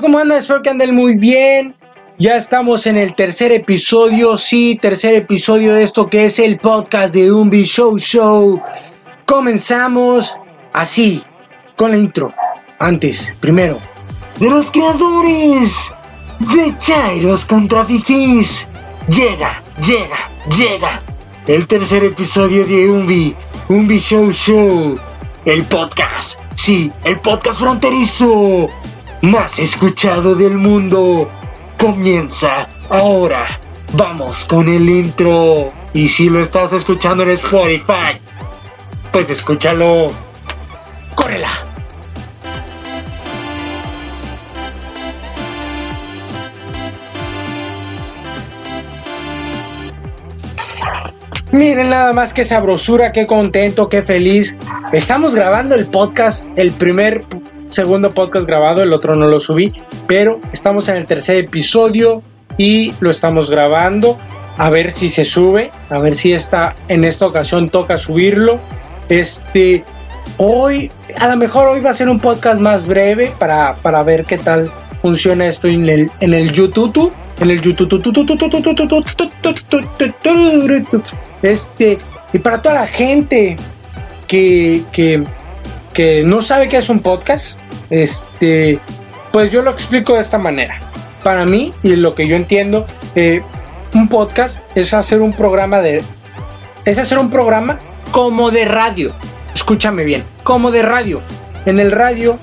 ¿Cómo andan? Espero que anden muy bien. Ya estamos en el tercer episodio, sí, tercer episodio de esto que es el podcast de Umbi Show Show. Comenzamos así, con la intro. Antes, primero, de los creadores de Chairos contra Fifis. Llega, llega, llega el tercer episodio de Umbi, Umbi Show Show, el podcast, sí, el podcast fronterizo más escuchado del mundo. Comienza ahora. Vamos con el intro. Y si lo estás escuchando en Spotify, pues escúchalo. ¡Córrela! Miren nada más que sabrosura, qué contento, qué feliz. Estamos grabando el podcast, el primer segundo podcast grabado, el otro no lo subí, pero estamos en el tercer episodio y lo estamos grabando. A ver si se sube, a ver si está en esta ocasión toca subirlo. Este, hoy, a lo mejor hoy va a ser un podcast más breve para, para ver qué tal funciona esto en el, en el YouTube. En el YouTube. Este, y para toda la gente que, que, que no sabe qué es un podcast, este, pues yo lo explico de esta manera. Para mí, y lo que yo entiendo, eh, un podcast es hacer un programa de. Es hacer un programa como de radio. Escúchame bien, como de radio. En el radio,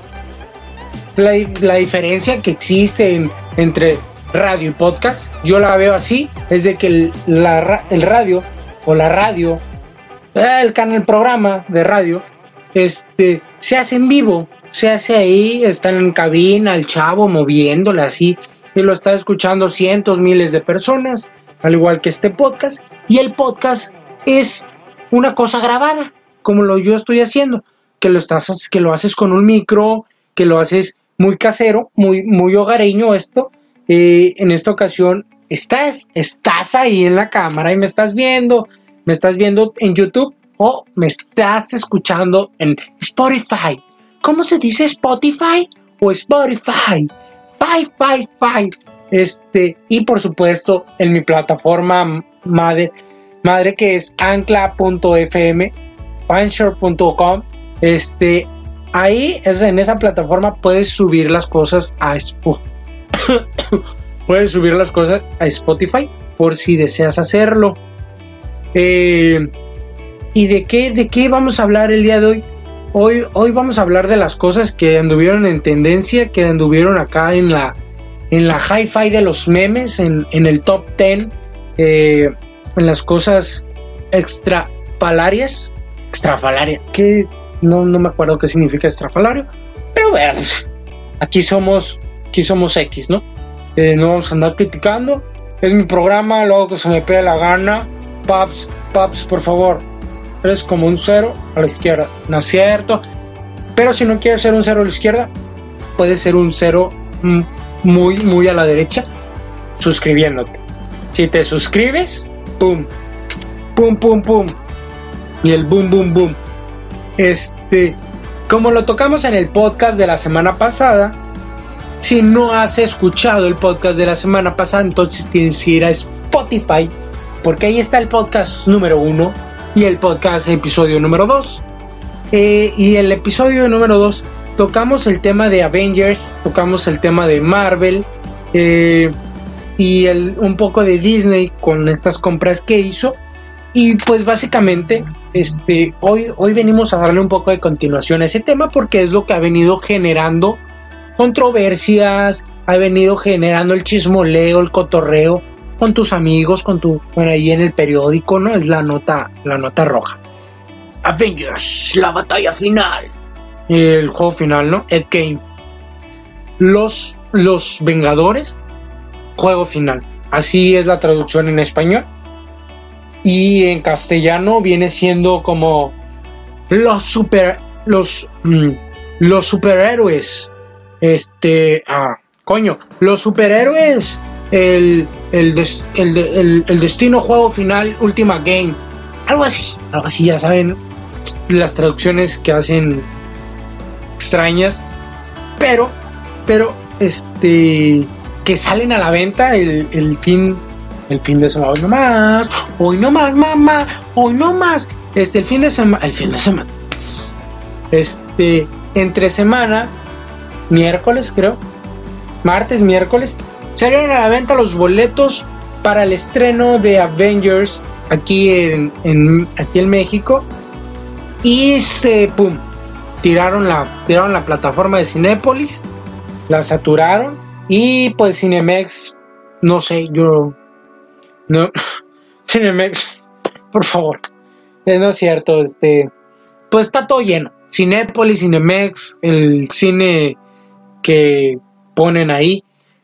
la, diferencia que existe entre radio y podcast, yo la veo así: es de que el, el radio o la radio, el canal, programa de radio, este, se hace en vivo se hace ahí, está en cabina, el chavo moviéndole así, y lo está escuchando cientos, miles de personas, al igual que este podcast, y el podcast es una cosa grabada, como lo yo estoy haciendo, que lo estás, que lo haces con un micro, que lo haces muy casero, muy, muy hogareño esto. Eh, en esta ocasión estás, estás ahí en la cámara y me estás viendo, me estás viendo en YouTube o me estás escuchando en Spotify. ¿Cómo se dice Spotify o Spotify? Five, five, five. Este, y por supuesto en mi plataforma madre, madre que es ancla.fm, puncher.com. Este, ahí en esa plataforma puedes subir las cosas a puedes subir las cosas a Spotify por si deseas hacerlo. Eh, ¿Y de qué, de qué vamos a hablar el día de hoy? Hoy, hoy vamos a hablar de las cosas que anduvieron en tendencia, que anduvieron acá en la, en la hi-fi de los memes, en, el top 10, eh, en las cosas extrafalarias. Extrafalaria, que no, no me acuerdo qué significa extrafalario, pero bueno, aquí somos, aquí somos X, ¿no? Eh, no vamos a andar criticando. Es mi programa, luego que se me pega la gana. Paps, paps, por favor, es como un cero a la izquierda. No es cierto. Pero si no quieres ser un cero a la izquierda, puede ser un cero muy, muy a la derecha, suscribiéndote. Si te suscribes, pum, pum, pum, pum. Y el boom, boom, boom. Este, como lo tocamos en el podcast de la semana pasada, si no has escuchado el podcast de la semana pasada, entonces tienes que ir a Spotify, porque ahí está el podcast número uno y el podcast episodio número 2. Eh, y el episodio número 2 tocamos el tema de Avengers, tocamos el tema de Marvel eh, y un poco de Disney con estas compras que hizo. Y pues básicamente este, hoy, hoy venimos a darle un poco de continuación a ese tema porque es lo que ha venido generando controversias, ha venido generando el chismoleo, el cotorreo con tus amigos, con tu, bueno, ahí en el periódico, ¿no? Es la nota, la nota roja. Avengers, la batalla final. El juego final, ¿no? Ed Game. Los, los Vengadores, juego final. Así es la traducción en español. Y en castellano viene siendo como los super, los, mm, los superhéroes. Este, ah, coño, los superhéroes el, el, el, destino juego final, última game. Algo así, algo así, ya saben las traducciones que hacen extrañas. pero, pero, este, que salen a la venta el, el fin, el fin de semana, hoy no más, hoy no más, mamá, hoy no más, este, el fin de semana, el fin de semana, este, entre semana, miércoles creo, martes, miércoles, salieron a la venta los boletos para el estreno de Avengers aquí en, aquí en México. Y se pum tiraron la tiraron la plataforma de Cinépolis la saturaron. Y pues Cinemex no sé yo no Cinemex por favor. Eh, no es cierto este pues está todo lleno. Cinépolis Cinemex el cine que ponen ahí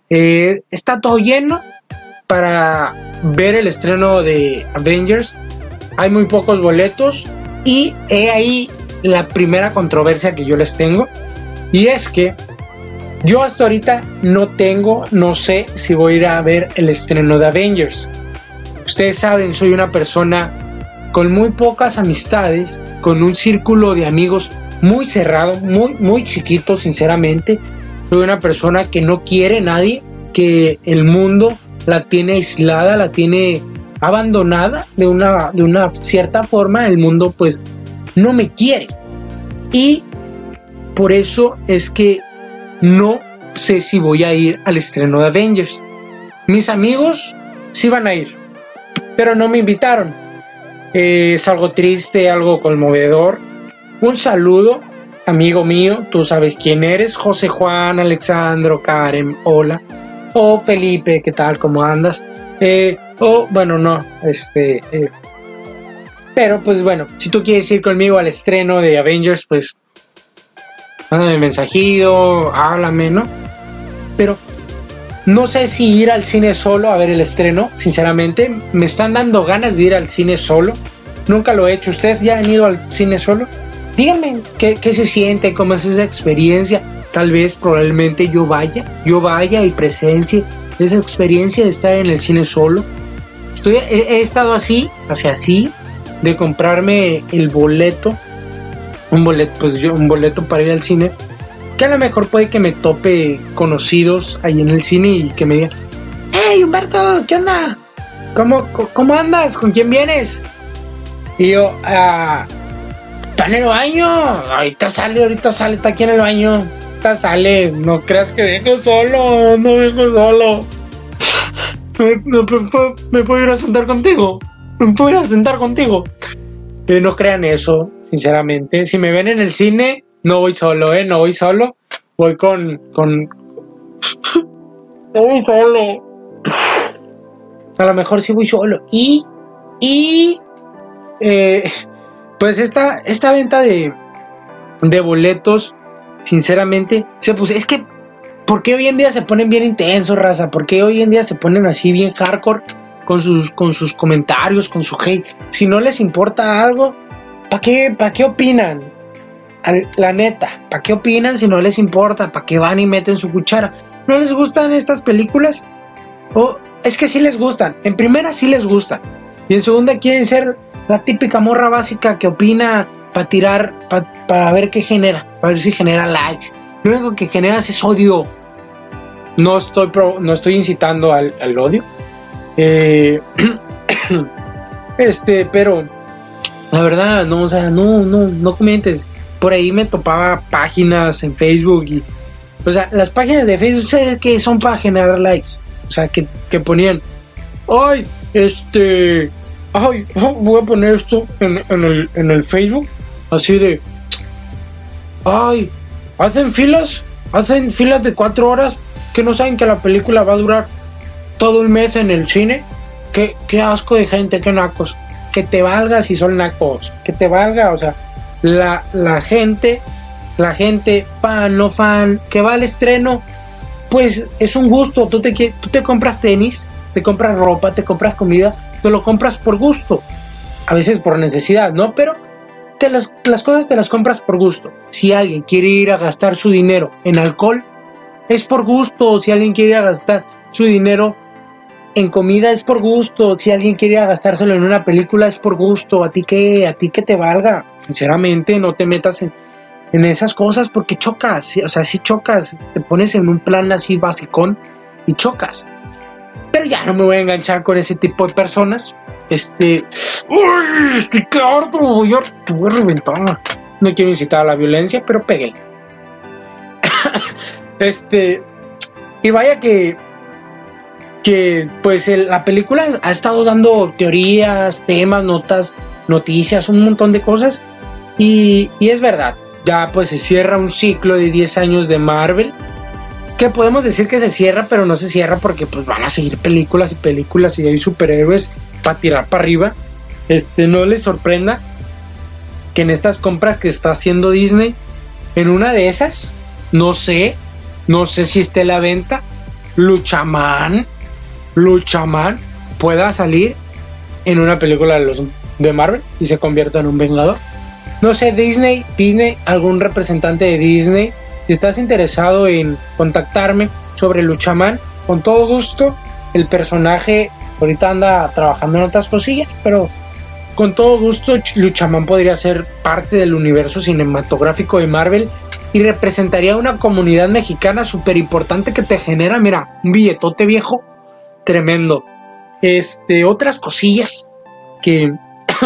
eh, está todo lleno para ver el estreno de Avengers. Hay muy pocos boletos y he ahí la primera controversia que yo les tengo. Y es que yo hasta ahorita no tengo, no sé si voy a ir a ver el estreno de Avengers. Ustedes saben, soy una persona con muy pocas amistades, con un círculo de amigos muy cerrado, muy, muy chiquito, sinceramente. Soy una persona que no quiere nadie, que el mundo la tiene aislada, la tiene abandonada de una, de una cierta forma, el mundo pues no me quiere. Y por eso es que no sé si voy a ir al estreno de Avengers. Mis amigos sí van a ir, pero no me invitaron. es algo triste, algo conmovedor. Un saludo, amigo mío, tú sabes quién eres, José Juan, Alexandro, Karen, hola o Felipe, ¿qué tal? ¿Cómo andas? Eh, o bueno, no, este... Eh, pero pues bueno, si tú quieres ir conmigo al estreno de Avengers, pues mándame mensajito, háblame, ¿no? Pero no sé si ir al cine solo a ver el estreno, sinceramente. Me están dando ganas de ir al cine solo. Nunca lo he hecho. ¿Ustedes ya han ido al cine solo? Díganme qué, qué se siente, cómo es esa experiencia tal vez probablemente yo vaya, yo vaya y presencie esa experiencia de estar en el cine solo. Estoy, he, estado así, hacia así, de comprarme el boleto, un boleto, pues yo, un boleto para ir al cine, que a lo mejor puede que me tope conocidos ahí en el cine y que me digan, hey Humberto, ¿qué onda? ¿Cómo, cómo andas? ¿Con quién vienes? Y yo, ah, está en el baño, ahorita sale, ahorita sale, está aquí en el baño sale. No creas que vengo solo, no vengo solo. Me, puedo ir a sentar contigo. Me puedo ir a sentar contigo. Eh, no crean eso, sinceramente. Si me ven en el cine, no voy solo, ¿eh? No voy solo. Voy con. con... no voy solo. A lo mejor sí voy solo. Y. Y. Eh, pues esta, esta venta de, de boletos sinceramente, se puse, es que, ¿por qué hoy en día se ponen bien intensos, raza? ¿Por qué hoy en día se ponen así bien hardcore con sus, con sus comentarios, con su hate? Si no les importa algo, ¿para qué, qué opinan? La neta, ¿para qué opinan si no les importa? ¿Para qué van y meten su cuchara? ¿No les gustan estas películas? O es que sí les gustan. En primera sí les gustan. Y en segunda quieren ser la típica morra básica que opina para tirar, para ver qué genera, para ver si genera likes. Lo único que generas es odio. No estoy, no estoy incitando al, odio. Eh, este, pero la verdad, no, o sea, no, no, no comentes. Por ahí me topaba páginas en Facebook y, o sea, las páginas de Facebook, que son para generar likes. O sea, que, que ponían, ay, este, ay, voy a poner esto en, en, el, en el Facebook así de, ay, hacen filas, hacen filas de cuatro horas que no saben que la película va a durar todo el mes en el cine. Qué, qué asco de gente, qué nacos. Que te valga si son nacos, que te valga, o sea, la, la gente, la gente, fan, no fan, que va al estreno, pues es un gusto. Tú te, tú te compras tenis, te compras ropa, te compras comida, te lo compras por gusto. A veces por necesidad, ¿no? Pero las, cosas te las compras por gusto. Si alguien quiere ir a gastar su dinero en alcohol, es por gusto. Si alguien quiere gastar su dinero en comida, es por gusto. Si alguien quiere gastárselo en una película, es por gusto. A ti que, a ti que te valga. Sinceramente, no te metas en, en esas cosas porque chocas, o sea, si chocas, te pones en un plan así basicón y chocas. Pero ya no me voy a enganchar con ese tipo de personas. Este, uy, estoy harto, voy a. No quiero incitar a la violencia, pero pegué. este, y vaya que que pues la película ha estado dando teorías, temas, notas, noticias, un montón de cosas y, y, es verdad, ya pues se cierra un ciclo de 10 años de Marvel que podemos decir que se cierra pero no se cierra porque pues van a seguir películas y películas y hay superhéroes para tirar para arriba este no les sorprenda que en estas compras que está haciendo Disney en una de esas no sé no sé si esté la venta Luchaman Luchaman pueda salir en una película de los de Marvel y se convierta en un vengador. No sé, Disney, Disney, algún representante de Disney, si estás interesado en contactarme sobre Luchaman, con todo gusto. El personaje ahorita anda trabajando en otras cosillas, pero con todo gusto Luchaman podría ser parte del universo cinematográfico de Marvel y representaría una comunidad mexicana súper importante que te genera, mira, un billetote viejo tremendo. Este, otras cosillas que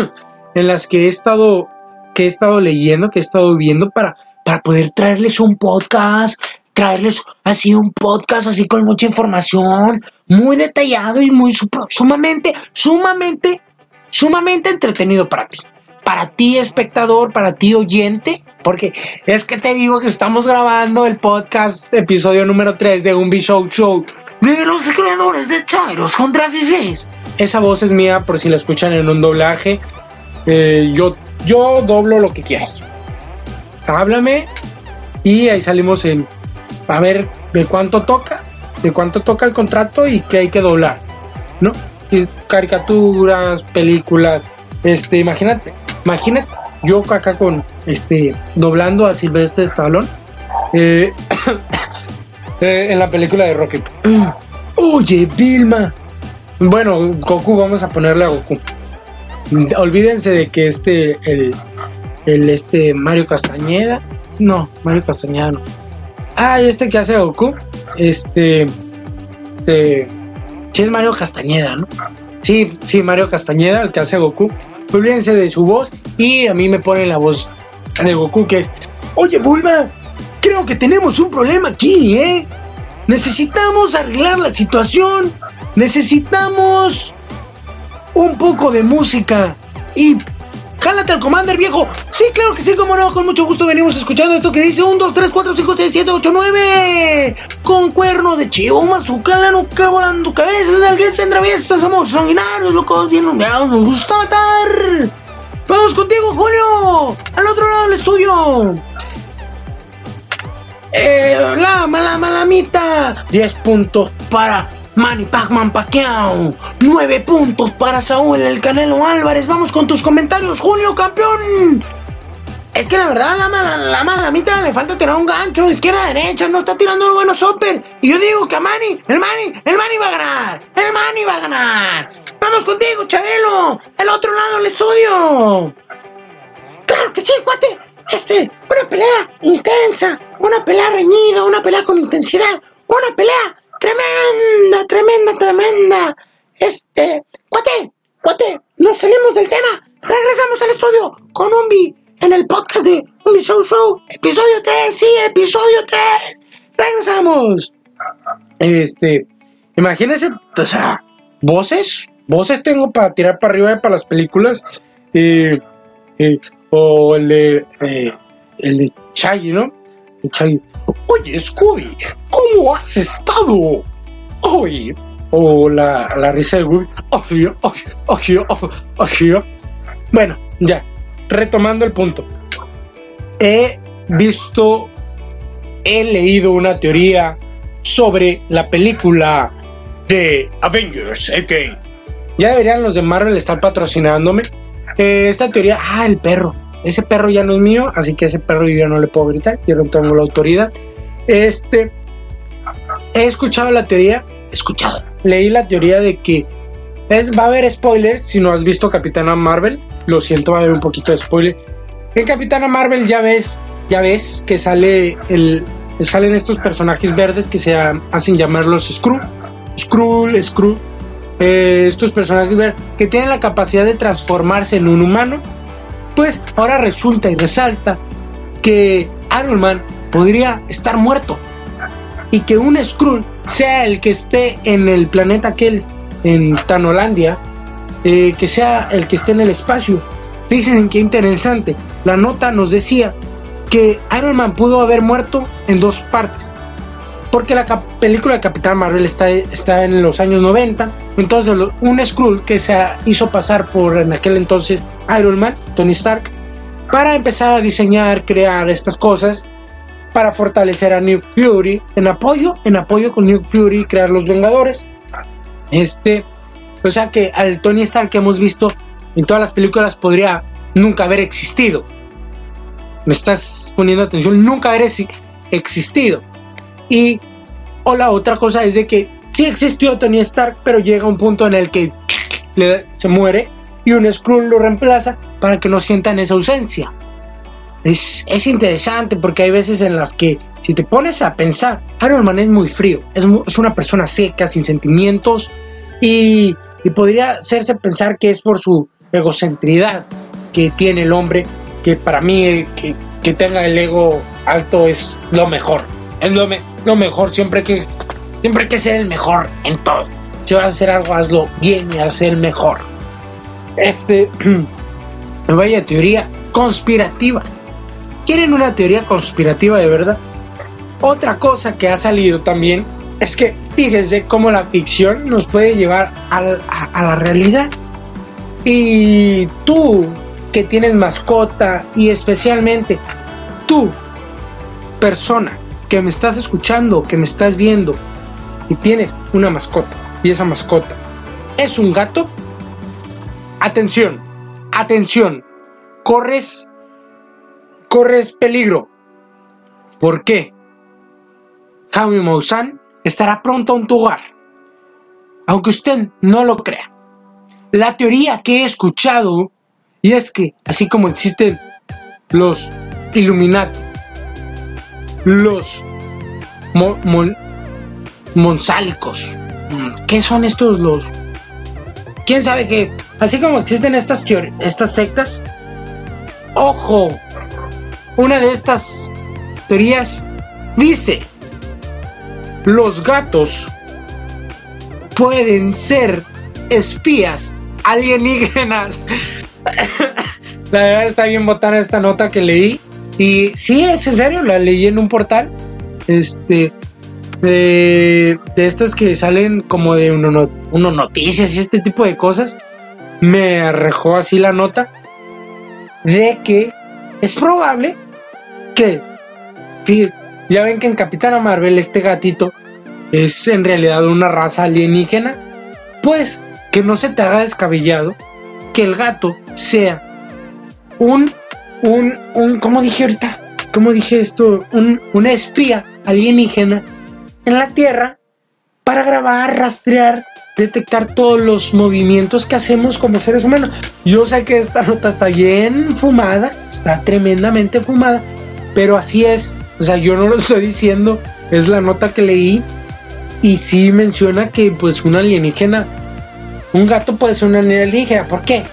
en las que he estado que he estado leyendo, que he estado viendo para para poder traerles un podcast, traerles así un podcast así con mucha información, muy detallado y muy sumamente sumamente sumamente entretenido para ti. Para ti espectador, para ti oyente, porque es que te digo que estamos grabando el podcast episodio número 3 de un Show Show de los creadores de Chairos contra Fifis. Esa voz es mía por si la escuchan en un doblaje. Eh, yo, yo doblo lo que quieras. Háblame y ahí salimos en a ver de cuánto toca, de cuánto toca el contrato y qué hay que doblar, ¿no? Caricaturas, películas, este, imagínate, imagínate, yo acá con este doblando a Silvestre Stallone eh, Eh, en la película de Rocky. Oye, Vilma. Bueno, Goku, vamos a ponerle a Goku. Olvídense de que este, el, el este Mario Castañeda. No, Mario Castañeda no. Ah, este que hace Goku. Este. este sí, es Mario Castañeda, ¿no? Sí, sí, Mario Castañeda, el que hace Goku. Olvídense de su voz y a mí me pone la voz de Goku que es. Oye, Bulma, Creo que tenemos un problema aquí, ¿eh? Necesitamos arreglar la situación. Necesitamos un poco de música. Y jálate al Commander, viejo. Sí, claro que sí, como no. Con mucho gusto venimos escuchando esto que dice 1, 2, 3, 4, 5, 6, 7, 8, 9. Con cuerno de chivo, mazucala, nuca volando cabezas, alguien entraviesa. Somos sanguinarios, locos, bien lumbeados. Nos gusta matar. Vamos contigo, Julio. Al otro lado del estudio. Eh, la mala malamita. 10 puntos para Manny Pacman Pacquiao. 9 puntos para Saúl El Canelo Álvarez. Vamos con tus comentarios, Julio, campeón. Es que la verdad, la mala, la malamita le falta tirar un gancho, izquierda, derecha, no está tirando los buenos super. Y yo digo que a Manny, el Manny, el Manny va a ganar. El Manny va a ganar. Vamos contigo, Chabelo. El otro lado del estudio. Claro que sí, cuate este, una pelea intensa, una pelea reñida, una pelea con intensidad, una pelea tremenda, tremenda, tremenda. Este, cuate, cuate, nos salimos del tema. Regresamos al estudio con Umbi en el podcast de Umbi Show Show, episodio 3, sí, episodio 3. Regresamos. Este, imagínense, o sea, voces, voces tengo para tirar para arriba para las películas. Eh, eh, o el de, eh, el de Chaggy, ¿no? Oye, Scooby, ¿cómo has estado? Oye, o la, risa de Scooby, oye, oye, Bueno, ya, retomando el punto. He visto, he leído una teoría sobre la película de Avengers, ok. Ya deberían los de Marvel estar patrocinándome esta teoría, ah, el perro. Ese perro ya no es mío, así que ese perro yo no le puedo gritar, yo no tengo la autoridad. Este, he escuchado la teoría, escuchado, leí la teoría de que es, va a haber spoilers si no has visto Capitana Marvel. Lo siento, va a haber un poquito de spoiler. En Capitana Marvel ya ves ya ves que sale el, salen estos personajes verdes que se hacen llamar los Skrull, Skrull, Skrull, eh, estos personajes verdes que tienen la capacidad de transformarse en un humano, pues ahora resulta y resalta que Iron Man podría estar muerto y que un Skrull sea el que esté en el planeta aquel, en Tanolandia, eh, que sea el que esté en el espacio. Fíjense qué interesante. La nota nos decía que Iron Man pudo haber muerto en dos partes. Porque la película de Capitán Marvel está, está en los años 90. Entonces, un Skrull que se hizo pasar por en aquel entonces Iron Man, Tony Stark, para empezar a diseñar, crear estas cosas para fortalecer a New Fury en apoyo, en apoyo con New Fury crear los Vengadores. Este, o sea que al Tony Stark que hemos visto en todas las películas podría nunca haber existido. Me estás poniendo atención, nunca haber existido. Y o la otra cosa es de que sí existió Tony Stark, pero llega un punto en el que se muere y un Skrull lo reemplaza para que no sientan esa ausencia. Es, es, interesante porque hay veces en las que si te pones a pensar, Iron Man es muy frío, es, es una persona seca, sin sentimientos y, y, podría hacerse pensar que es por su egocentridad que tiene el hombre, que para mí que, que tenga el ego alto es lo mejor, es lo, lo mejor, siempre que, siempre que ser el mejor en todo. Si vas a hacer algo, hazlo bien y hacer el mejor. Este, vaya teoría conspirativa ¿Quieren una teoría conspirativa de verdad? Otra cosa que ha salido también es que fíjense cómo la ficción nos puede llevar a, la realidad. Y tú que tienes mascota y especialmente tú, persona que me estás escuchando, que me estás viendo y tienes una mascota y esa mascota es un gato, atención, atención, corres corres peligro. ¿Por qué? Jaime Maussan estará pronto en tu hogar. Aunque usted no lo crea. La teoría que he escuchado, y es que así como existen los Illuminati, los monsálicos, ¿qué son estos los? ¿Quién sabe qué? Así como existen estas, estas sectas, ojo, una de estas teorías dice, los gatos pueden ser espías alienígenas. la verdad está bien botana esta nota que leí. Y sí, es en serio, la leí en un portal. Este. De, estas que salen como de uno, uno, noticias y este tipo de cosas. Me arrejó así la nota. De que es probable que, ya ven que en Capitana Marvel este gatito es en realidad una raza alienígena, pues que no se te haga descabellado que el gato sea un, un, un, ¿cómo dije ahorita? ¿Cómo dije esto? Un, una espía alienígena en la Tierra para grabar, rastrear, detectar todos los movimientos que hacemos como seres humanos. Yo sé que esta nota está bien fumada, está tremendamente fumada, pero así es, o sea, yo no lo estoy diciendo, es la nota que leí y sí menciona que pues un alienígena, un gato puede ser una alienígena, ¿por qué?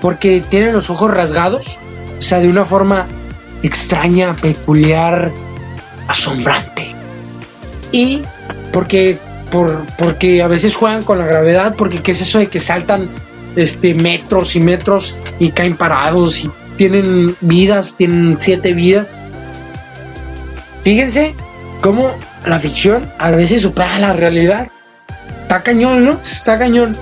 Porque tiene los ojos rasgados, o sea, de una forma extraña, peculiar, asombrante. Y porque, por, porque a veces juegan con la gravedad, porque qué es eso de que saltan este, metros y metros y caen parados y tienen vidas, tienen siete vidas. Fíjense cómo la ficción a veces supera la realidad. Está cañón, ¿no? Está cañón.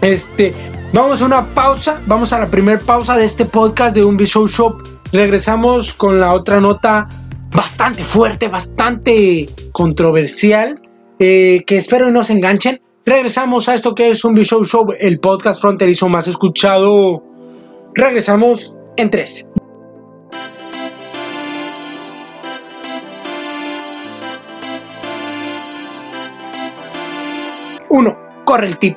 Este, vamos a una pausa, vamos a la primera pausa de este podcast de un Visual Shop. Regresamos con la otra nota bastante fuerte, bastante controversial, eh, que espero no se enganchen. Regresamos a esto que es un Visual Show, el podcast fronterizo más escuchado. Regresamos en tres. Uno, corre el tip.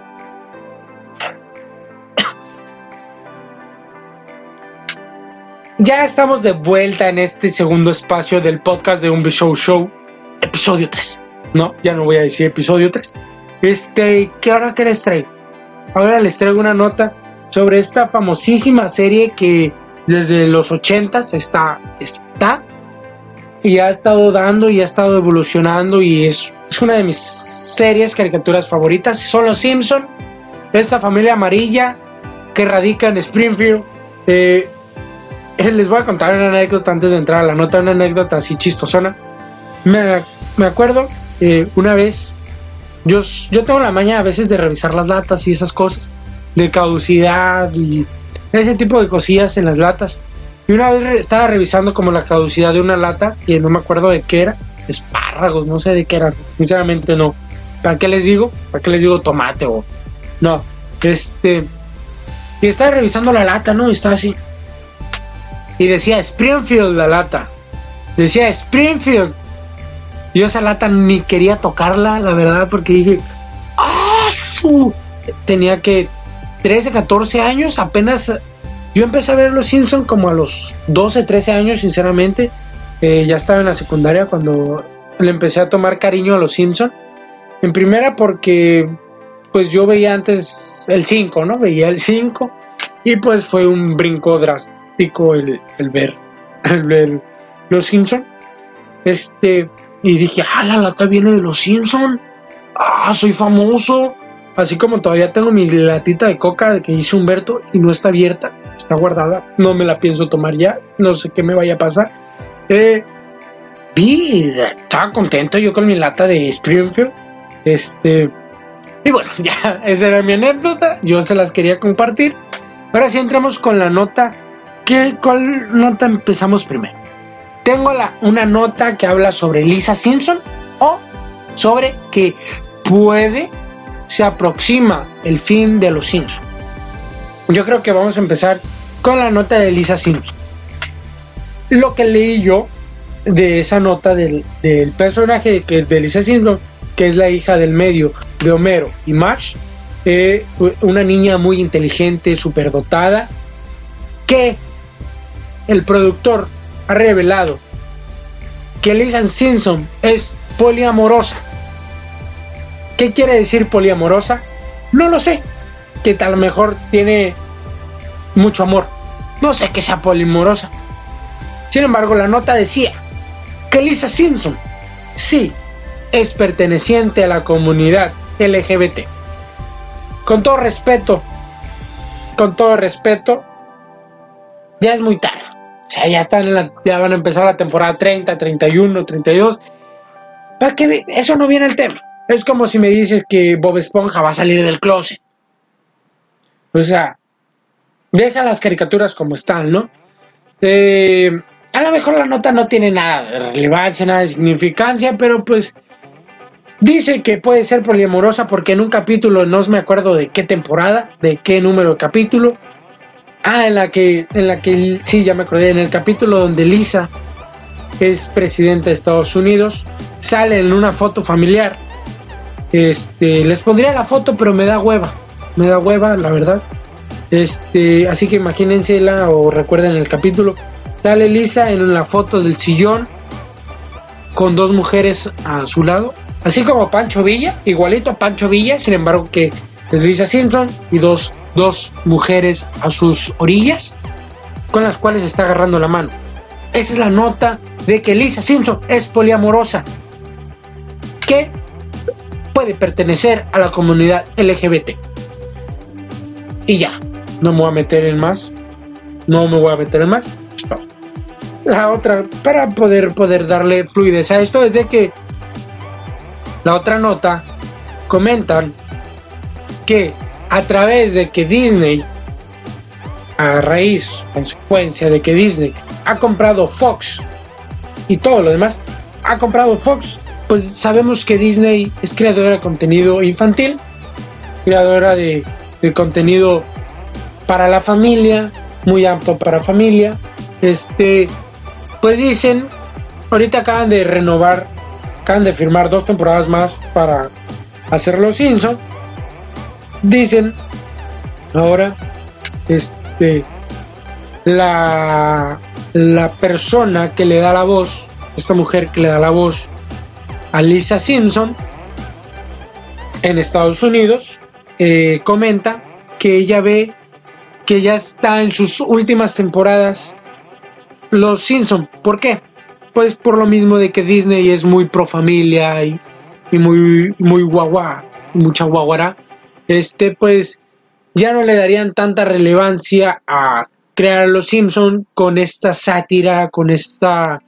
Ya estamos de vuelta en este segundo espacio del podcast de Un Show Show, episodio 3. No, ya no voy a decir episodio 3. Este, ¿qué ahora qué les traigo? Ahora les traigo una nota sobre esta famosísima serie que desde los 80 está, está y ha estado dando y ha estado evolucionando y es, una de mis series, caricaturas favoritas. Son los Simpson, esta familia amarilla que radica en Springfield. Eh, les voy a contar una anécdota antes de entrar a la nota, una anécdota así chistosona. Me, me acuerdo eh, una vez, yo, yo tengo la maña a veces de revisar las latas y esas cosas, de caducidad y ese tipo de cosillas en las latas. Y una vez estaba revisando como la caducidad de una lata, y no me acuerdo de qué era, espárragos, no sé de qué era, sinceramente no. ¿Para qué les digo? ¿Para qué les digo tomate o.? No, este. Y estaba revisando la lata, ¿no? Y estaba así. Y decía Springfield la lata. Decía Springfield. Yo esa lata ni quería tocarla, la verdad, porque dije. ¡Ah! Tenía que 13, 14 años, apenas yo empecé a ver Los Simpson como a los 12, 13 años, sinceramente. Eh, ya estaba en la secundaria cuando le empecé a tomar cariño a Los Simpson. En primera porque pues yo veía antes el 5, ¿no? Veía el 5 y pues fue un brinco drástico el, ver, el Los Simpson. Este, y dije, ah, la lata viene de Los Simpson. Ah, soy famoso. Así como todavía tengo mi latita de coca que hizo Humberto y no está abierta, está guardada, no me la pienso tomar ya, no sé qué me vaya a pasar. Eh, estaba contento yo con mi lata de Springfield. Este, y bueno, ya, esa era mi anécdota, yo se las quería compartir. Ahora sí entramos con la nota. ¿Qué, ¿Cuál nota empezamos primero? Tengo la, una nota que habla sobre Lisa Simpson o sobre que puede se aproxima el fin de los Simpsons. Yo creo que vamos a empezar con la nota de Lisa Simpson. Lo que leí yo de esa nota del, personaje que, de Lisa Simpson, que es la hija del medio de Homero y Marge, eh, una niña muy inteligente, superdotada, que el productor ha revelado que Lisa Simpson es poliamorosa ¿Qué quiere decir poliamorosa? No lo sé. Que tal mejor tiene mucho amor. No sé que sea poliamorosa. Sin embargo, la nota decía que Lisa Simpson sí es perteneciente a la comunidad LGBT. Con todo respeto, con todo respeto, ya es muy tarde. O sea, ya están ya van a empezar la temporada 30, 31, 32. ¿Para qué? Eso no viene el tema. Es como si me dices que Bob Esponja va a salir del closet. O sea, deja las caricaturas como están, ¿no? Eh, a lo mejor la nota no tiene nada de relevancia, nada de significancia, pero pues dice que puede ser poliamorosa porque en un capítulo, no me acuerdo de qué temporada, de qué número de capítulo. Ah, en la que, en la que, sí, ya me acordé, en el capítulo donde Lisa es presidenta de Estados Unidos, sale en una foto familiar este, les pondría la foto, pero me da hueva. Me da hueva, la verdad. Este, así que imagínensela o recuerden el capítulo. Sale Lisa en la foto del sillón con dos mujeres a su lado. Así como Pancho Villa, igualito a Pancho Villa, sin embargo que Lisa Simpson y dos, dos mujeres a sus orillas con las cuales está agarrando la mano. Esa es la nota de que Lisa Simpson es poliamorosa. Que puede pertenecer a la comunidad LGBT. Y ya, no me voy a meter en más. No me voy a meter en más. La otra, para poder, poder darle fluidez a esto, es de que la otra nota comentan que a través de que Disney, a raíz, consecuencia de que Disney ha comprado Fox y todo lo demás, ha comprado Fox pues sabemos que Disney es creadora de contenido infantil, creadora de, contenido para la familia, muy amplio para familia. Este, pues dicen, ahorita acaban de renovar, acaban de firmar dos temporadas más para hacer los Simpson. Dicen ahora, este, la la persona que le da la voz, esta mujer que le da la voz a Lisa Simpson en Estados Unidos, eh, comenta que ella ve que ya está en sus últimas temporadas Los Simpson. ¿Por qué? Pues por lo mismo de que Disney es muy pro familia y, muy, muy guagua, mucha guaguara. Este, pues ya no le darían tanta relevancia a crear Los Simpson con esta sátira, con esta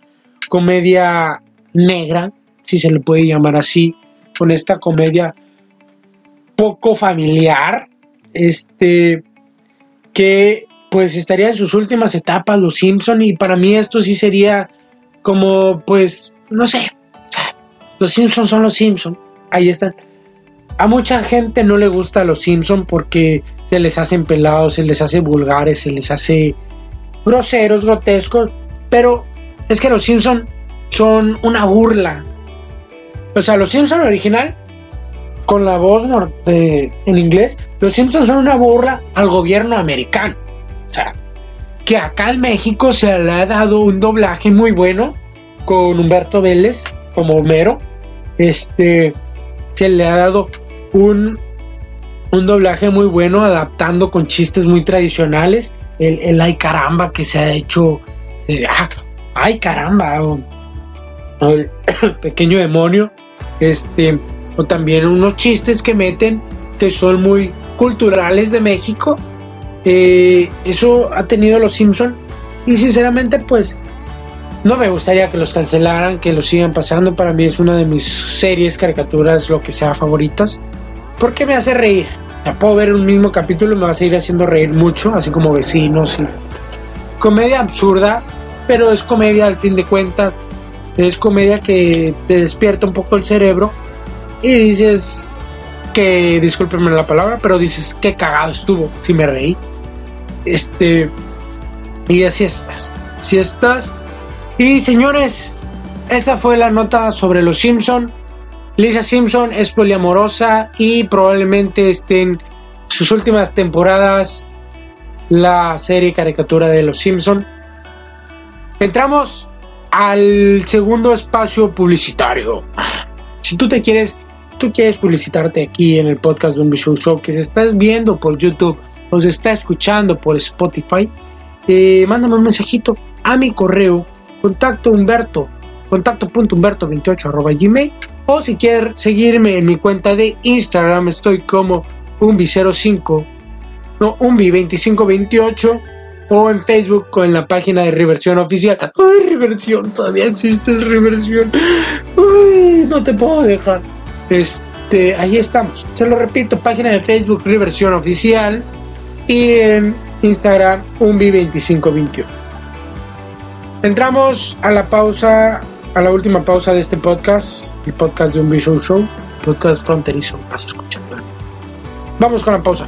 comedia negra, si se le puede llamar así, con esta comedia poco familiar, este, que pues estaría en sus últimas etapas Los Simpson y para mí esto sí sería como pues, no sé, Los Simpson son Los Simpson, ahí están. A mucha gente no le gusta Los Simpson porque se les hacen pelados, se les hace vulgares, se les hace groseros, grotescos, pero es que Los Simpson son una burla. O sea, Los Simpson original con la voz en inglés, los Simpsons son una burla al gobierno americano. O sea, que acá en México se le ha dado un doblaje muy bueno con Humberto Vélez como Homero. Este, se le ha dado un, un doblaje muy bueno adaptando con chistes muy tradicionales. El, el ay caramba que se ha hecho. Ah, ay caramba. el pequeño demonio. Este o también unos chistes que meten que son muy culturales de México. Eh, eso ha tenido los Simpson y sinceramente pues no me gustaría que los cancelaran, que los sigan pasando. Para mí es una de mis series, caricaturas, lo que sea favoritas. Porque me hace reír. Ya puedo ver un mismo capítulo y me va a seguir haciendo reír mucho, así como vecinos. Y... Comedia absurda, pero es comedia al fin de cuentas. Es comedia que te despierta un poco el cerebro y dices que, discúlpenme la palabra, pero dices que cagado estuvo, si me reí. Este, y así estás, si estás. Y señores, esta fue la nota sobre los Simpson. Lisa Simpson es poliamorosa y probablemente estén sus últimas temporadas la serie caricatura de los Simpson. Entramos al segundo espacio publicitario. Si tú te quieres tú quieres publicitarte aquí en el podcast de un Show Show, que se estás viendo por YouTube o se está escuchando por Spotify, eh, mándame un mensajito a mi correo contacto humberto contacto.humberto28 arroba gmail o si quieres seguirme en mi cuenta de Instagram estoy como umbi05 no umbi2528 o en Facebook con la página de Reversión Oficial. Ay, Reversión, todavía existe Reversión. Uy, no te puedo dejar. Este, ahí estamos. Se lo repito, página de Facebook Reversión Oficial y en Instagram Unvi2521. Entramos a la pausa, a la última pausa de este podcast, el podcast de un Show Show, podcast fronterizo. Vas escuchando. Vamos con la pausa.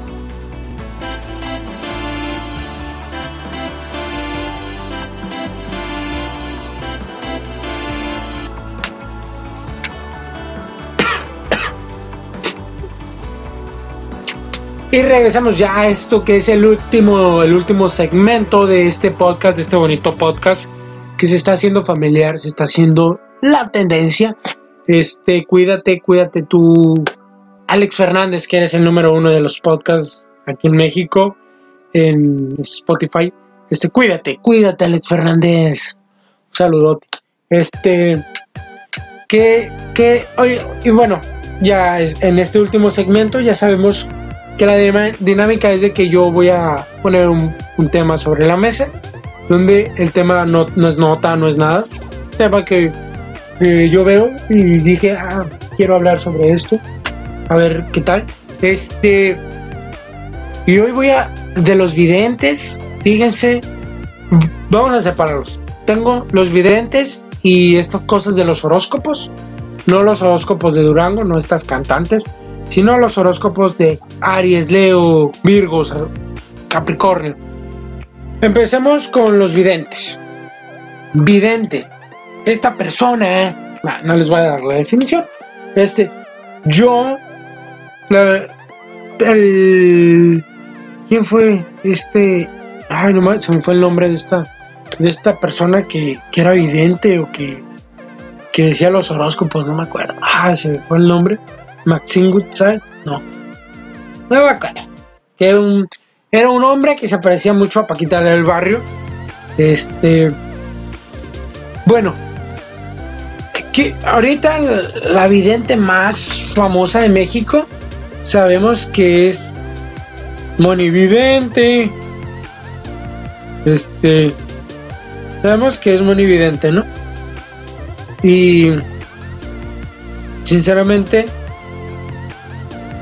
Y regresamos ya a esto que es el último, el último segmento de este podcast, de este bonito podcast que se está haciendo familiar, se está haciendo la tendencia. Este, cuídate, cuídate tú, Alex Fernández, que eres el número uno de los podcasts aquí en México, en Spotify. Este, cuídate, cuídate, Alex Fernández. Un saludote. Este, que, que, oye, y bueno, ya en este último segmento ya sabemos que la dinámica es de que yo voy a poner un, tema sobre la mesa, donde el tema no, es nota, no es nada, tema que yo veo y dije, ah, quiero hablar sobre esto, a ver qué tal. Este, y hoy voy a, de los videntes, fíjense, vamos a separarlos. Tengo los videntes y estas cosas de los horóscopos, no los horóscopos de Durango, no estas cantantes, sino los horóscopos de Aries, Leo, Virgo, Capricornio. Empecemos con los videntes. Vidente. Esta persona, no, les voy a dar la definición. Este, yo, el, ¿quién fue este? Ay, no se me fue el nombre de esta, de esta persona que, que era vidente o que, que decía los horóscopos, no me acuerdo. Ah, se me fue el nombre. Maxine Goodside, no. No me acuerdo. Era un, era un hombre que se parecía mucho a Paquita del barrio. Este. Bueno, que ahorita la vidente más famosa de México sabemos que es Monividente. Este. Sabemos que es Monividente, ¿no? Y. Sinceramente.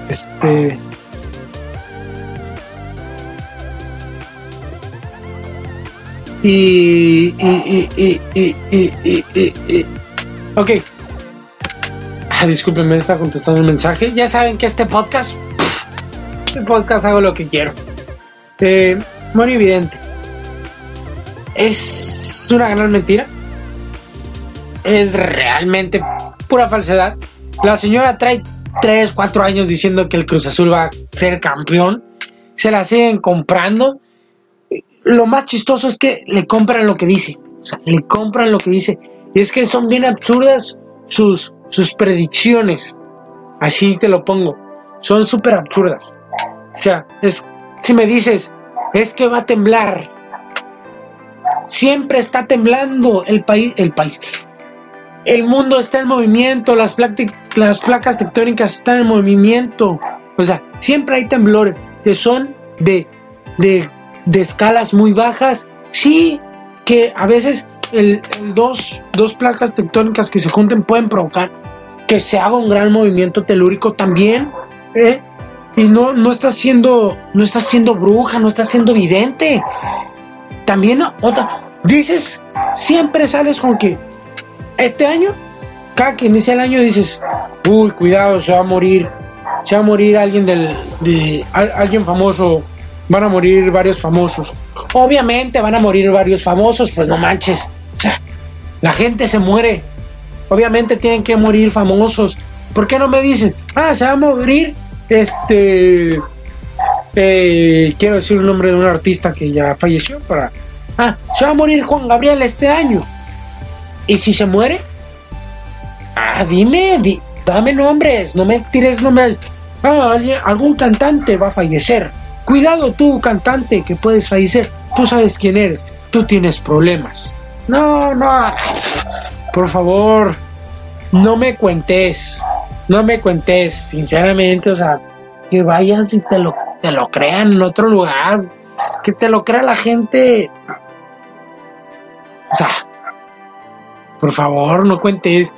Este. Y, y, y, Ok. Ah, discúlpenme, está contestando el mensaje. Ya saben que este podcast. Este podcast hago lo que quiero. Eh, muy evidente. Es una gran mentira. Es realmente pura falsedad. La señora trae 3, 4 años diciendo que el Cruz Azul va a ser campeón. Se la siguen comprando. Lo más chistoso es que le compran lo que dice. O sea, le compran lo que dice. Y es que son bien absurdas sus, sus predicciones. Así te lo pongo. Son súper absurdas. O sea, es, si me dices, es que va a temblar. Siempre está temblando el país. El país. El mundo está en movimiento. Las, las placas tectónicas están en movimiento. O sea, siempre hay temblores que son de, de, de escalas muy bajas. Sí, que a veces el, dos, dos placas tectónicas que se junten pueden provocar que se haga un gran movimiento telúrico también. ¿eh? Y no, no estás siendo, no estás siendo bruja, no estás siendo vidente. También otra, dices, siempre sales con que este año, cada que inicia el año dices, uy, cuidado, se va a morir, se va a morir alguien del, de alguien famoso, van a morir varios famosos. Obviamente van a morir varios famosos, pues no manches. La gente se muere. Obviamente tienen que morir famosos. ¿Por qué no me dicen, ah, se va a morir este... Eh, quiero decir el nombre de un artista que ya falleció para... Ah, se va a morir Juan Gabriel este año. ¿Y si se muere? Ah, dime, dame nombres, no me tires nombres. Ah, algún cantante va a fallecer. Cuidado tú, cantante, que puedes fallecer. Tú sabes quién eres. Tú tienes problemas. No, no. Por favor, no me cuentes. No me cuentes, sinceramente, o sea, que vayas y te lo, te lo crean en otro lugar. Que te lo crea la gente. O sea, por favor, no cuentes.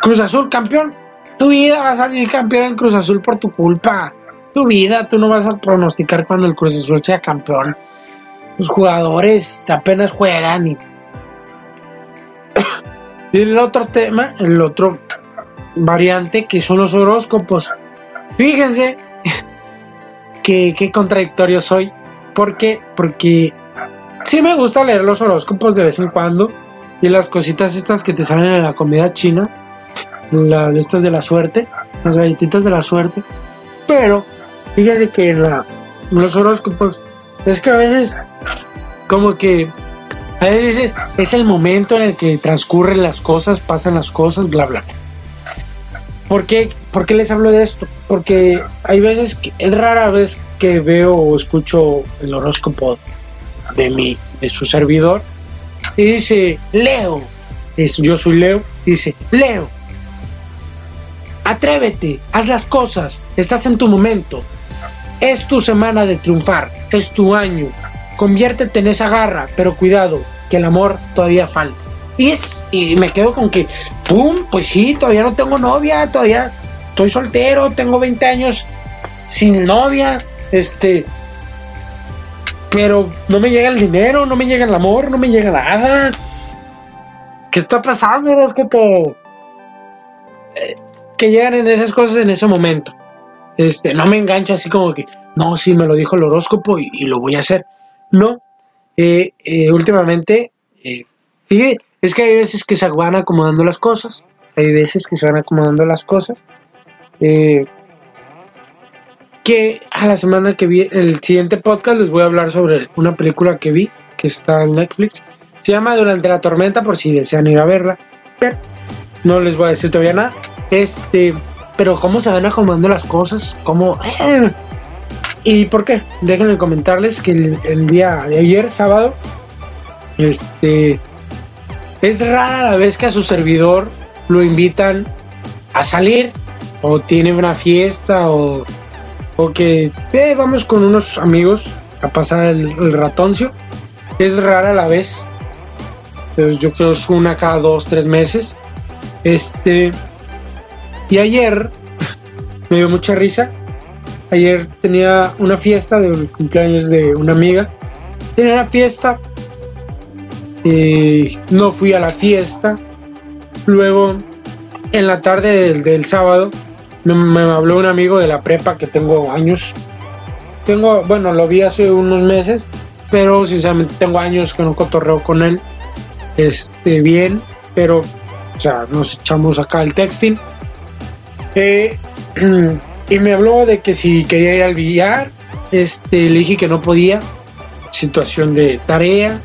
Cruz Azul campeón. Tu vida va a salir campeón en Cruz Azul por tu culpa. Tu vida, tú no vas a pronosticar cuando el Cruz Azul sea campeón. Los jugadores apenas juegan y el otro tema, el otro variante que son los horóscopos. Fíjense que qué contradictorio soy. ¿Por qué? Porque sí me gusta leer los horóscopos de vez en cuando. Y las cositas estas que te salen en la comida china. La, estas de la suerte. Las galletitas de la suerte. Pero fíjense que en los horóscopos es que a veces como que a veces es el momento en el que transcurren las cosas, pasan las cosas, bla, bla. ¿Por qué, ¿Por qué les hablo de esto? Porque hay veces que es rara vez que veo o escucho el horóscopo de mi, de su servidor y dice Leo, es, yo soy Leo, dice Leo, atrévete, haz las cosas, estás en tu momento, es tu semana de triunfar, es tu año, conviértete en esa garra, pero cuidado, que el amor todavía falta. Y es, y me quedo con que, ¡pum! Pues sí, todavía no tengo novia, todavía estoy soltero, tengo 20 años sin novia, este, pero no me llega el dinero, no me llega el amor, no me llega nada. ¿Qué está pasando, Es que, eh, que llegan en esas cosas en ese momento. Este, no me engancho así como que, no, sí, me lo dijo el horóscopo y lo voy a hacer. No, eh, eh, últimamente, eh, es que hay veces que se van acomodando las cosas, hay veces que se van acomodando las cosas. que a la semana que vi, el siguiente podcast les voy a hablar sobre una película que vi, que está en Netflix, Se llama Durante la tormenta por si desean ir a verla. Pero no les voy a decir todavía nada. Este, pero cómo se van acomodando las cosas, cómo... eh, ¿Y por qué? Déjenme comentarles que el, día de ayer, sábado, este, es rara la vez que a su servidor lo invitan a salir o tiene una fiesta o, o que eh, vamos con unos amigos a pasar el, el ratoncio. Es rara la vez. Yo creo es una cada dos, tres meses. Este. Y ayer me dio mucha risa. Ayer tenía una fiesta de cumpleaños de una amiga. Tenía una fiesta. eh, no fui a la fiesta. Luego, en la tarde del, del sábado, me, me habló un amigo de la prepa que tengo años. Tengo, bueno, lo vi hace unos meses, pero sinceramente tengo años que no cotorreo con él. Este, bien, pero, o sea, nos echamos acá el texting. Eh, y me habló de que si quería ir al billar, este, le dije que no podía. Situación de tarea,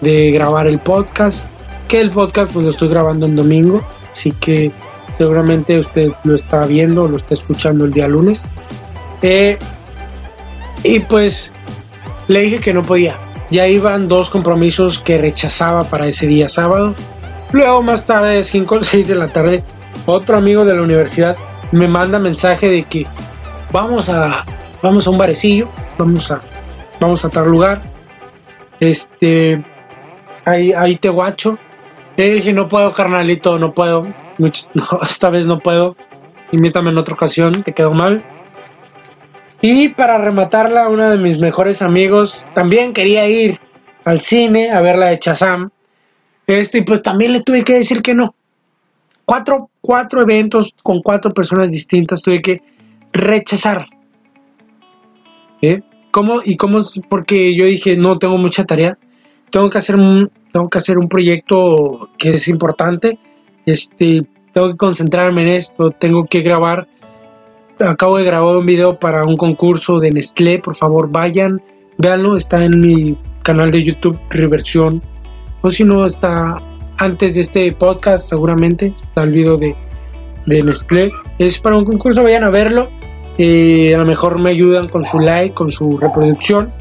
de grabar el podcast. Que el podcast pues lo estoy grabando en domingo, así que seguramente usted lo está viendo, lo está escuchando el día lunes. Eh, y pues le dije que no podía. Ya iban dos compromisos que rechazaba para ese día sábado. Luego más tarde, 5 o 6 de la tarde, otro amigo de la universidad me manda mensaje de que vamos a vamos a un barecillo, vamos a vamos a tal lugar. Este ahí ahí te guacho. Le dije, no puedo, carnalito, no puedo. Esta vez no puedo. Invítame en otra ocasión, te quedó mal. Y para rematarla, uno de mis mejores amigos también quería ir al cine a ver la de Chazam. Este, pues también le tuve que decir que no. Cuatro, cuatro eventos con cuatro personas distintas tuve que rechazar. ¿Eh? ¿Cómo? ¿Y cómo? Porque yo dije, no, tengo mucha tarea. Tengo que hacer un, tengo que hacer un proyecto que es importante. Este, tengo que concentrarme en esto. Tengo que grabar. Acabo de grabar un video para un concurso de Nestlé. Por favor, vayan, véanlo. Está en mi canal de YouTube, Reversión. O si no, está antes de este podcast, seguramente. Está el video de, de Nestlé. Es para un concurso, vayan a verlo. Eh, a lo mejor me ayudan con su like, con su reproducción.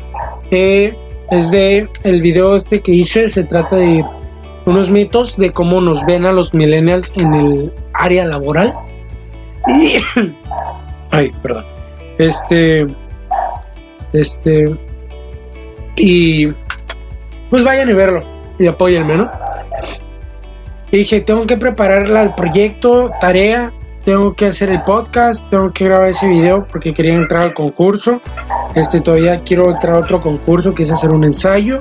Eh, es de el video este que hice, se trata de unos mitos de cómo nos ven a los millennials en el área laboral. Ay, perdón. Este, este, y pues vayan y verlo y apóyenme, ¿no? Y dije, tengo que prepararla al proyecto, tarea, tengo que hacer el podcast, tengo que grabar ese video porque quería entrar al concurso. Este todavía quiero entrar a otro concurso es hacer un ensayo.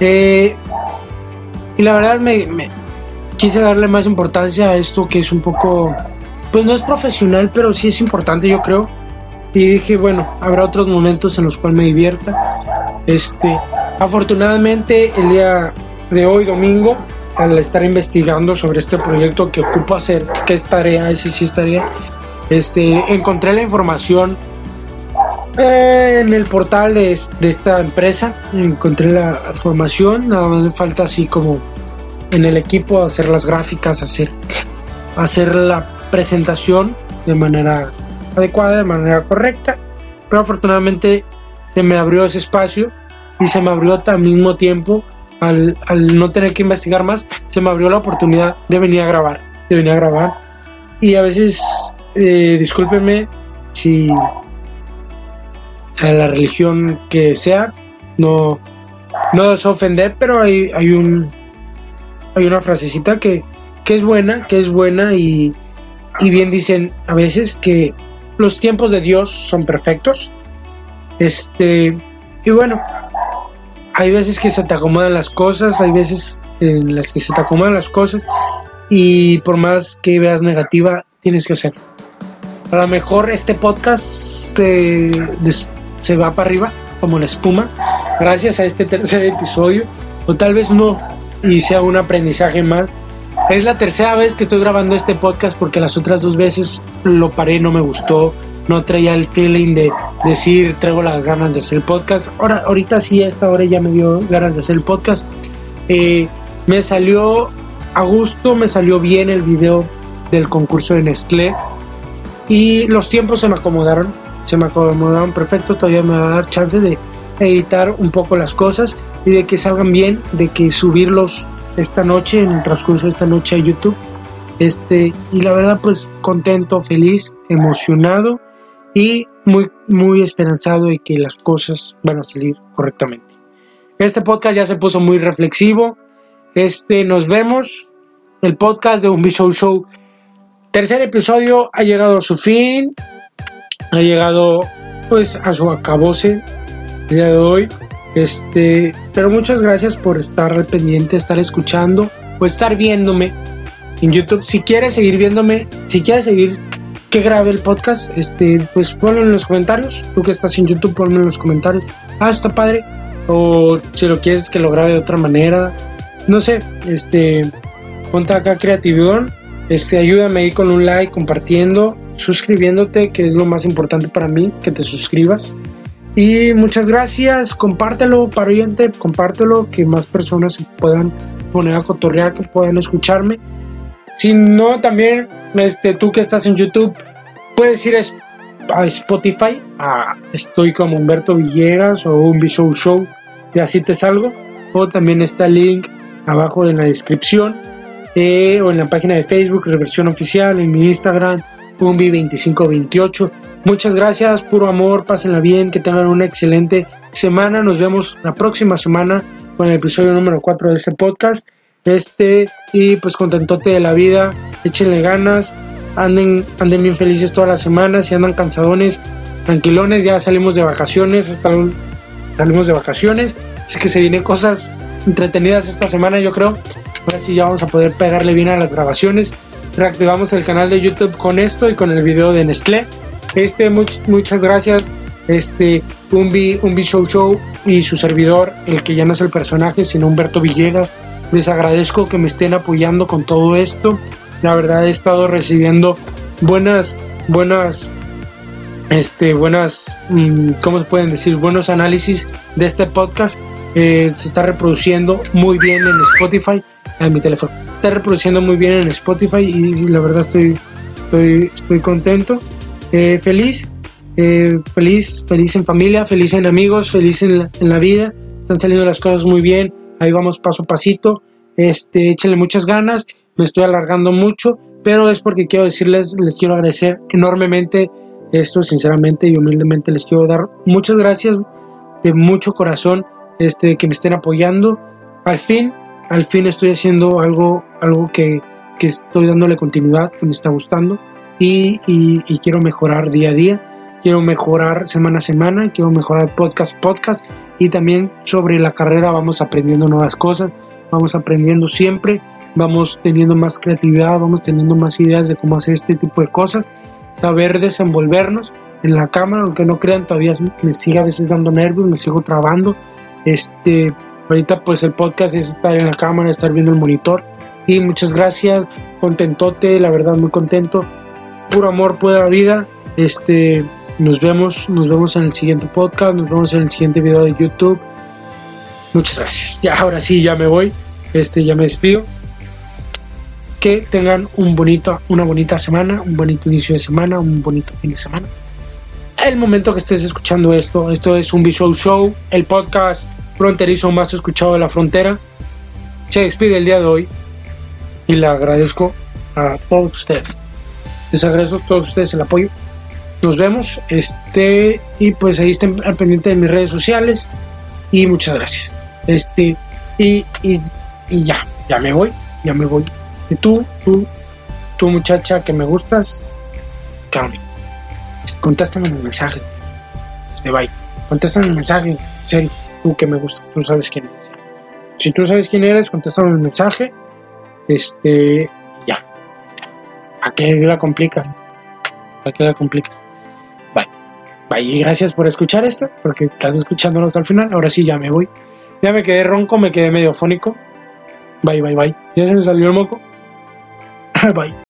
Eh, y la verdad me, me quise darle más importancia a esto que es un poco, pues no es profesional, pero sí es importante yo creo. Y dije, bueno, habrá otros momentos en los cuales me divierta. Este, afortunadamente el día de hoy, domingo, al estar investigando sobre este proyecto que ocupo hacer, que es tarea, ese sí es tarea, este, encontré la información eh, en el portal de, de esta empresa, encontré la información, nada más me falta así como en el equipo hacer las gráficas, hacer, hacer la presentación de manera adecuada, de manera correcta, pero afortunadamente se me abrió ese espacio y se me abrió al mismo tiempo al, al no tener que investigar más, se me abrió la oportunidad de venir a grabar, de venir a grabar. Y a veces, eh, discúlpenme si a la religión que sea, no, no es ofender, pero hay, hay un hay una frasecita que, que es buena, que es buena y, y bien dicen a veces que los tiempos de Dios son perfectos. Este, y bueno, hay veces que se te acomodan las cosas, hay veces en las que se te acomodan las cosas y por más que veas negativa, tienes que hacerlo. A lo mejor este podcast se, se va para arriba como la espuma gracias a este tercer episodio o tal vez no y sea un aprendizaje más. Es la tercera vez que estoy grabando este podcast porque las otras dos veces lo paré, no me gustó, no traía el feeling de decir traigo las ganas de hacer el podcast. Ahora, ahorita sí, a esta hora ya me dio ganas de hacer el podcast. Eh, me salió a gusto, me salió bien el video del concurso de Nestlé y los tiempos se me acomodaron, se me acomodaron perfecto, todavía me va a dar chance de editar un poco las cosas y de que salgan bien, de que subirlos esta noche, en el transcurso de esta noche a YouTube. Este, y la verdad, pues contento, feliz, emocionado y muy, muy esperanzado de que las cosas van a salir correctamente. Este podcast ya se puso muy reflexivo. Este, nos vemos. El podcast de un Show Show. Tercer episodio ha llegado a su fin. Ha llegado pues a su acabose el día de hoy. Este, pero muchas gracias por estar al pendiente, estar escuchando o estar viéndome en YouTube. Si quieres seguir viéndome, si quieres seguir que grabe el podcast, este, pues ponlo en los comentarios. Tú que estás en YouTube, ponlo en los comentarios. Ah, está padre. O si lo quieres que lo grabe de otra manera. No sé, este, ponte acá creatividad. Este, ayúdame ahí con un like, compartiendo, suscribiéndote, que es lo más importante para mí, que te suscribas. Y muchas gracias, compártelo, pariente, compártelo, que más personas se puedan poner a cotorrear, que puedan escucharme. Si no, también, este, tú que estás en YouTube, puedes ir a Spotify, a estoy como Humberto Villegas o un Show Show, y así te salgo. O también está el link abajo en la descripción, eh, o en la página de Facebook, Reversión Oficial, en mi Instagram, Umbi2528. Muchas gracias, puro amor, pásenla bien, que tengan una excelente semana. Nos vemos la próxima semana con el episodio número 4 de este podcast. Este, y pues contentote de la vida, échenle ganas, anden, anden bien felices todas las semanas, si andan cansadones, tranquilones, ya salimos de vacaciones, hasta salimos de vacaciones, así que se vienen cosas entretenidas esta semana, yo creo. Ahora sí ya vamos a poder pegarle bien a las grabaciones reactivamos el canal de YouTube con esto y con el video de Nestlé. Este, muchas gracias, este, Umbi, Umbi Show Show y su servidor, el que ya no es el personaje, sino Humberto Villegas. Les agradezco que me estén apoyando con todo esto. La verdad he estado recibiendo buenas, buenas, este, buenas, mm, ¿cómo se pueden decir? Buenos análisis de este podcast. Eh, se está reproduciendo muy bien en Spotify, en mi teléfono está reproduciendo muy bien en Spotify y la verdad estoy, estoy, estoy contento. Eh, feliz, eh, feliz, feliz en familia, feliz en amigos, feliz en la, en la, vida. Están saliendo las cosas muy bien. Ahí vamos paso a pasito. Este, échenle muchas ganas. Me estoy alargando mucho, pero es porque quiero decirles, les quiero agradecer enormemente esto, sinceramente y humildemente les quiero dar muchas gracias de mucho corazón este, que me estén apoyando. Al fin al fin estoy haciendo algo, algo que, estoy dándole continuidad, que me está gustando y, quiero mejorar día a día, quiero mejorar semana a semana, quiero mejorar podcast podcast y también sobre la carrera vamos aprendiendo nuevas cosas, vamos aprendiendo siempre, vamos teniendo más creatividad, vamos teniendo más ideas de cómo hacer este tipo de cosas, saber desenvolvernos en la cámara, aunque no crean, todavía me sigue a veces dando nervios, me sigo trabando, este, Ahorita pues el podcast es estar en la cámara, estar viendo el monitor. Y muchas gracias, contentote, la verdad muy contento. Puro amor, pura vida. Este, nos vemos, nos vemos en el siguiente podcast, nos vemos en el siguiente video de YouTube. Muchas gracias. Ya ahora sí, ya me voy. Este, ya me despido. Que tengan un bonito, una bonita semana, un bonito inicio de semana, un bonito fin de semana. El momento que estés escuchando esto, esto es un Visual Show, el podcast fronterizo más escuchado de la frontera, se despide el día de hoy y le agradezco a todos ustedes. Les agradezco a todos ustedes el apoyo. Nos vemos. Este, y pues ahí estén al pendiente de mis redes sociales. Y muchas gracias. Este, y, y, ya, ya me voy, ya me voy. Y tú, tú, tú muchacha que me gustas, Carmen, contéstame el mensaje. Este, bye. Contéstame el mensaje, en tú que me gusta, tú sabes quién eres. Si tú sabes quién eres, contéstame el mensaje. Este, ya. ¿A qué la complicas? ¿A qué la complicas? Y gracias por escuchar esto, porque estás escuchándolo hasta el final. Ahora sí, ya me voy. Ya me quedé ronco, me quedé medio fónico. Bye, bye, bye. Ya se me salió el moco. bye.